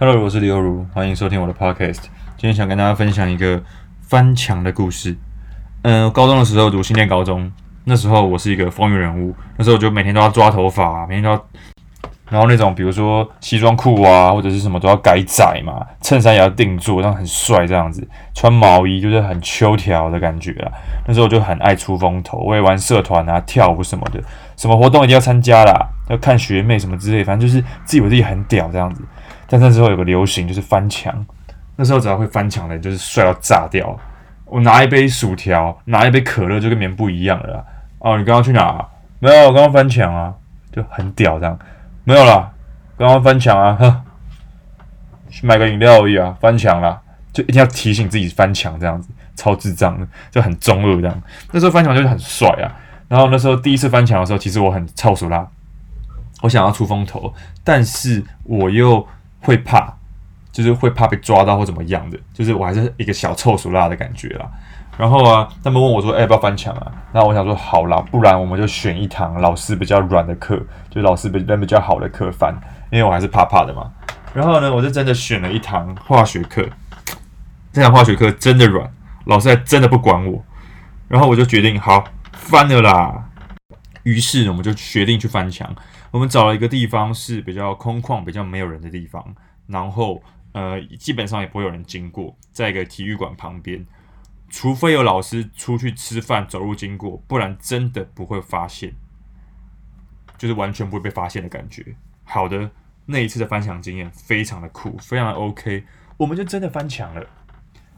Hello，我是刘如，欢迎收听我的 Podcast。今天想跟大家分享一个翻墙的故事。嗯、呃，高中的时候读新店高中，那时候我是一个风云人物，那时候我就每天都要抓头发，每天都要，然后那种比如说西装裤啊或者是什么都要改窄嘛，衬衫也要定做，这样很帅这样子。穿毛衣就是很秋条的感觉啦。那时候我就很爱出风头，我也玩社团啊、跳舞什么的，什么活动一定要参加啦，要看学妹什么之类，反正就是自以为自己很屌这样子。但那时候有个流行就是翻墙，那时候只要会翻墙的就是帅到炸掉。我拿一杯薯条，拿一杯可乐就跟棉布一样了。哦，你刚刚去哪啊？没有，我刚刚翻墙啊，就很屌这样。没有啦，刚刚翻墙啊，呵，去买个饮料而已啊，翻墙啦，就一定要提醒自己翻墙这样子，超智障的，就很中二这样。那时候翻墙就是很帅啊。然后那时候第一次翻墙的时候，其实我很臭手啦，我想要出风头，但是我又。会怕，就是会怕被抓到或怎么样的，就是我还是一个小臭鼠辣的感觉啦。然后啊，他们问我说：“哎，要不要翻墙啊？”那我想说：“好啦，不然我们就选一堂老师比较软的课，就老师比人比较好的课翻，因为我还是怕怕的嘛。”然后呢，我就真的选了一堂化学课，这堂化学课真的软，老师还真的不管我。然后我就决定好翻了啦。于是我们就决定去翻墙。我们找了一个地方是比较空旷、比较没有人的地方，然后呃，基本上也不会有人经过，在一个体育馆旁边，除非有老师出去吃饭、走路经过，不然真的不会发现，就是完全不会被发现的感觉。好的，那一次的翻墙经验非常的酷，非常的 OK，我们就真的翻墙了。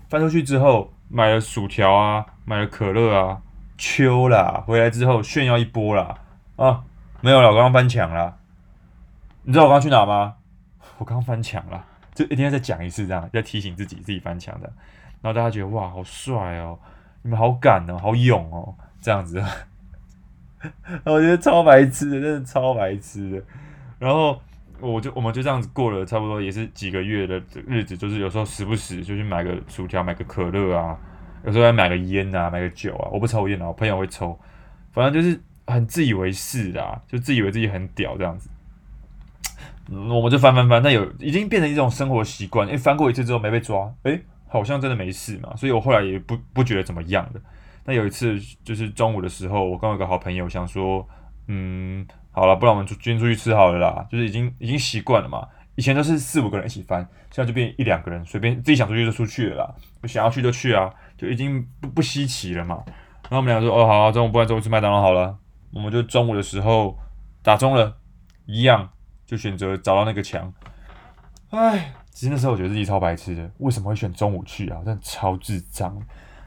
翻出去之后，买了薯条啊，买了可乐啊，秋啦，回来之后炫耀一波啦，啊！没有了，我刚刚翻墙了。你知道我刚刚去哪吗？我刚翻墙了，就一定要再讲一次，这样要提醒自己自己翻墙的。然后大家觉得哇，好帅哦，你们好敢哦，好勇哦，这样子。我觉得超白痴的，真的超白痴的。然后我就我们就这样子过了差不多也是几个月的日子，就是有时候时不时就去买个薯条，买个可乐啊，有时候还买个烟啊，买个酒啊。我不抽烟啊，我朋友会抽，反正就是。很自以为是的，就自以为自己很屌这样子，我们就翻翻翻，那有已经变成一种生活习惯，因为翻过一次之后没被抓，诶，好像真的没事嘛，所以我后来也不不觉得怎么样的。那有一次就是中午的时候，我跟我一个好朋友想说，嗯，好了，不然我们就今天出去吃好了啦，就是已经已经习惯了嘛，以前都是四五个人一起翻，现在就变一两个人，随便自己想出去就出去了啦，想要去就去啊，就已经不不稀奇了嘛。然后我们俩说，哦，好，中午不然中午吃麦当劳好了。我们就中午的时候打中了，一样就选择找到那个墙。哎，其实那时候我觉得自己超白痴的，为什么会选中午去啊？真的超智障。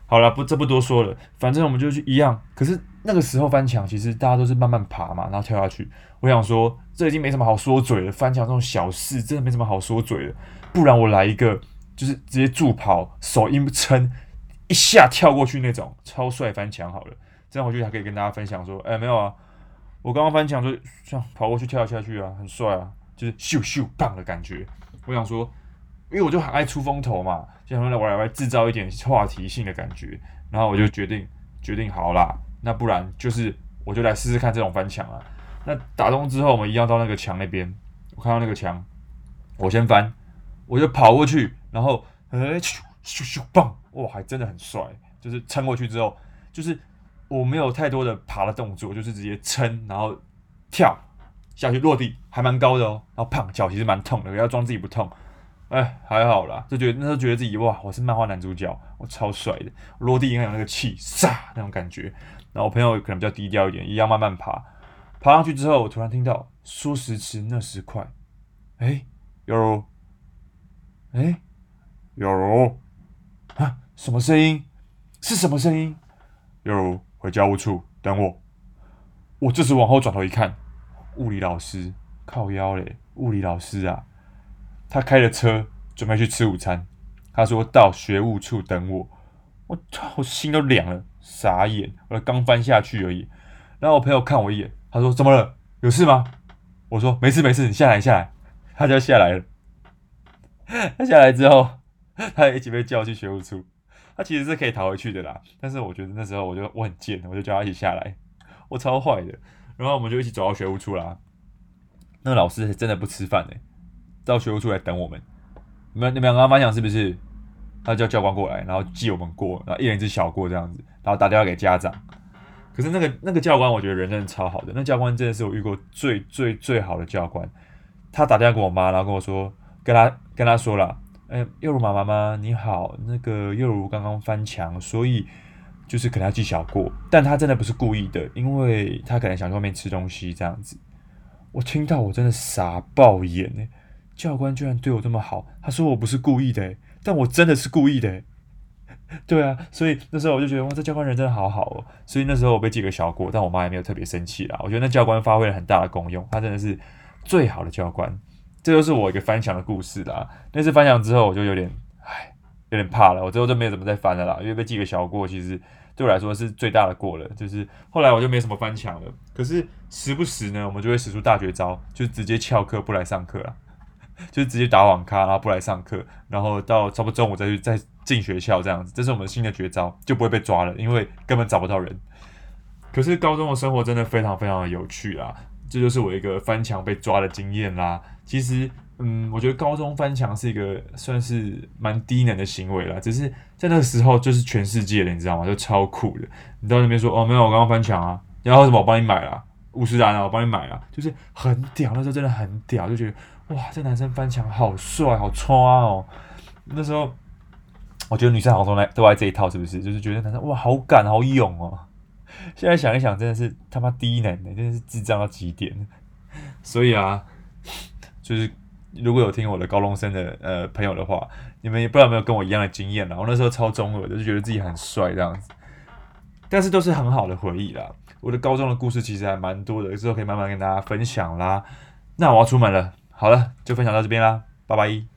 好了，不，这不多说了，反正我们就去一样。可是那个时候翻墙，其实大家都是慢慢爬嘛，然后跳下去。我想说，这已经没什么好说嘴了，翻墙这种小事真的没什么好说嘴的。不然我来一个，就是直接助跑，手一撑，一下跳过去那种超帅翻墙好了。这样回去还可以跟大家分享说，哎，没有啊，我刚刚翻墙就这样跑过去跳下去啊，很帅啊，就是咻咻棒的感觉。我想说，因为我就很爱出风头嘛，就想说来玩来制造一点话题性的感觉。然后我就决定决定好啦，那不然就是我就来试试看这种翻墙啊。那打钟之后，我们一样到那个墙那边，我看到那个墙，我先翻，我就跑过去，然后哎咻咻咻棒，哇，还真的很帅，就是撑过去之后，就是。我没有太多的爬的动作，就是直接撑，然后跳下去落地，还蛮高的哦。然后胖脚其实蛮痛的，要装自己不痛。哎，还好啦，就觉得那时候觉得自己哇，我是漫画男主角，我超帅的。落地应该有那个气，煞那种感觉。然后我朋友可能比较低调一点，一样慢慢爬。爬上去之后，我突然听到说时迟那时快，哎，有，哎，有啊？什么声音？是 什么声音？有。回教务处等我。我这时往后转头一看，物理老师靠腰嘞，物理老师啊，他开着车准备去吃午餐。他说到学务处等我，我操，我心都凉了，傻眼。我刚翻下去而已。然后我朋友看我一眼，他说怎么了？有事吗？我说没事没事，你下来下来。他就下来了。他下来之后，他也一起被叫去学务处。他其实是可以逃回去的啦，但是我觉得那时候我就我很贱，我就叫他一起下来，我超坏的。然后我们就一起走到学务处啦。那个老师是真的不吃饭诶，到学务处来等我们。你们你们刚刚翻墙是不是？他叫教官过来，然后记我们过，然后一人一只小过这样子，然后打电话给家长。可是那个那个教官，我觉得人真的超好的。那教官真的是我遇过最最最好的教官。他打电话给我妈，然后跟我说，跟他跟他说了，哎、欸，幼如妈妈妈你好，那个幼如刚刚翻墙，所以就是可能要记小过，但他真的不是故意的，因为他可能想去外面吃东西这样子。我听到我真的傻爆眼哎，教官居然对我这么好，他说我不是故意的，但我真的是故意的。对啊，所以那时候我就觉得哇，这教官人真的好好哦。所以那时候我被记个小过，但我妈也没有特别生气啦。我觉得那教官发挥了很大的功用，他真的是最好的教官。这就是我一个翻墙的故事啦。那次翻墙之后，我就有点唉，有点怕了。我之后就没有怎么再翻了啦，因为被记个小过，其实对我来说是最大的过了。就是后来我就没什么翻墙了。可是时不时呢，我们就会使出大绝招，就直接翘课不来上课了。就直接打网咖，然后不来上课，然后到差不多中午再去再进学校这样子，这是我们新的绝招，就不会被抓了，因为根本找不到人。可是高中的生活真的非常非常的有趣啦，这就是我一个翻墙被抓的经验啦。其实，嗯，我觉得高中翻墙是一个算是蛮低能的行为啦，只是在那个时候就是全世界的，你知道吗？就超酷的。你到那边说，哦，没有，我刚刚翻墙啊，然后什么我帮你买了五十岚啊，我帮你买了，就是很屌，那时候真的很屌，就觉得。哇，这男生翻墙好帅，好穿哦！那时候我觉得女生好像都爱都爱这一套，是不是？就是觉得男生哇，好敢，好勇哦！现在想一想，真的是他妈低能的，真的是智障到极点。所以啊，就是如果有听我的高中生的呃朋友的话，你们也不知道有没有跟我一样的经验啦。我那时候超中二的，就觉得自己很帅这样子，但是都是很好的回忆啦。我的高中的故事其实还蛮多的，之后可以慢慢跟大家分享啦。那我要出门了。好了，就分享到这边啦，拜拜。